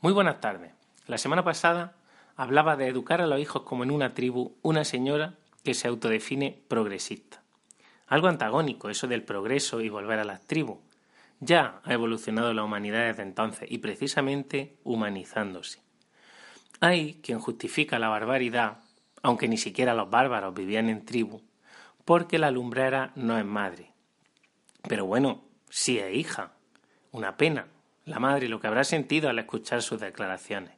Muy buenas tardes. La semana pasada hablaba de educar a los hijos como en una tribu una señora que se autodefine progresista. Algo antagónico eso del progreso y volver a las tribus. Ya ha evolucionado la humanidad desde entonces y precisamente humanizándose. Hay quien justifica la barbaridad, aunque ni siquiera los bárbaros vivían en tribu, porque la lumbrera no es madre. Pero bueno, sí es hija. Una pena, la madre lo que habrá sentido al escuchar sus declaraciones.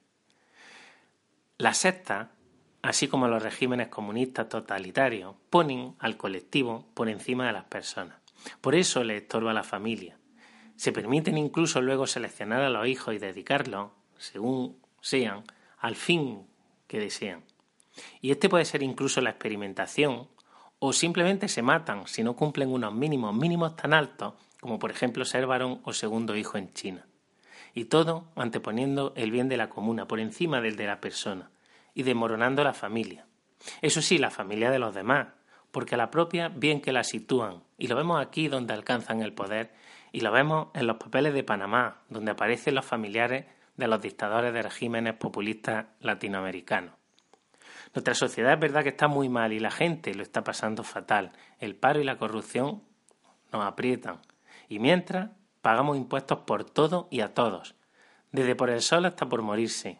Las sectas, así como los regímenes comunistas totalitarios, ponen al colectivo por encima de las personas. Por eso le estorba a la familia. Se permiten incluso luego seleccionar a los hijos y dedicarlos, según sean, al fin que desean. Y este puede ser incluso la experimentación, o simplemente se matan si no cumplen unos mínimos mínimos tan altos como por ejemplo ser varón o segundo hijo en China y todo anteponiendo el bien de la comuna por encima del de la persona, y desmoronando la familia. Eso sí, la familia de los demás, porque la propia bien que la sitúan, y lo vemos aquí donde alcanzan el poder, y lo vemos en los papeles de Panamá, donde aparecen los familiares de los dictadores de regímenes populistas latinoamericanos. Nuestra sociedad es verdad que está muy mal y la gente lo está pasando fatal. El paro y la corrupción nos aprietan. Y mientras Pagamos impuestos por todo y a todos, desde por el sol hasta por morirse.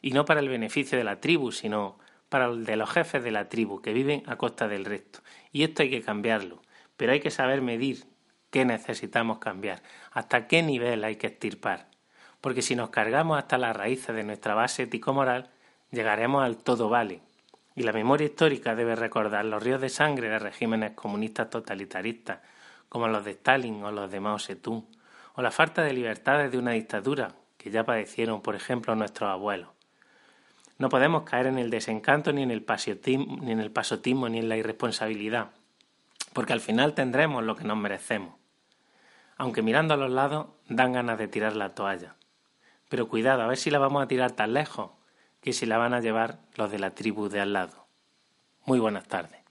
Y no para el beneficio de la tribu, sino para el de los jefes de la tribu, que viven a costa del resto. Y esto hay que cambiarlo, pero hay que saber medir qué necesitamos cambiar, hasta qué nivel hay que estirpar. Porque si nos cargamos hasta las raíces de nuestra base ético-moral, llegaremos al todo vale. Y la memoria histórica debe recordar los ríos de sangre de regímenes comunistas totalitaristas, como los de Stalin o los de Mao Zedong, o la falta de libertades de una dictadura que ya padecieron, por ejemplo, nuestros abuelos. No podemos caer en el desencanto ni en el, pasotismo ni en la irresponsabilidad, porque al final tendremos lo que nos merecemos. Aunque mirando a los lados dan ganas de tirar la toalla. Pero cuidado, a ver si la vamos a tirar tan lejos que si la van a llevar los de la tribu de al lado. Muy buenas tardes.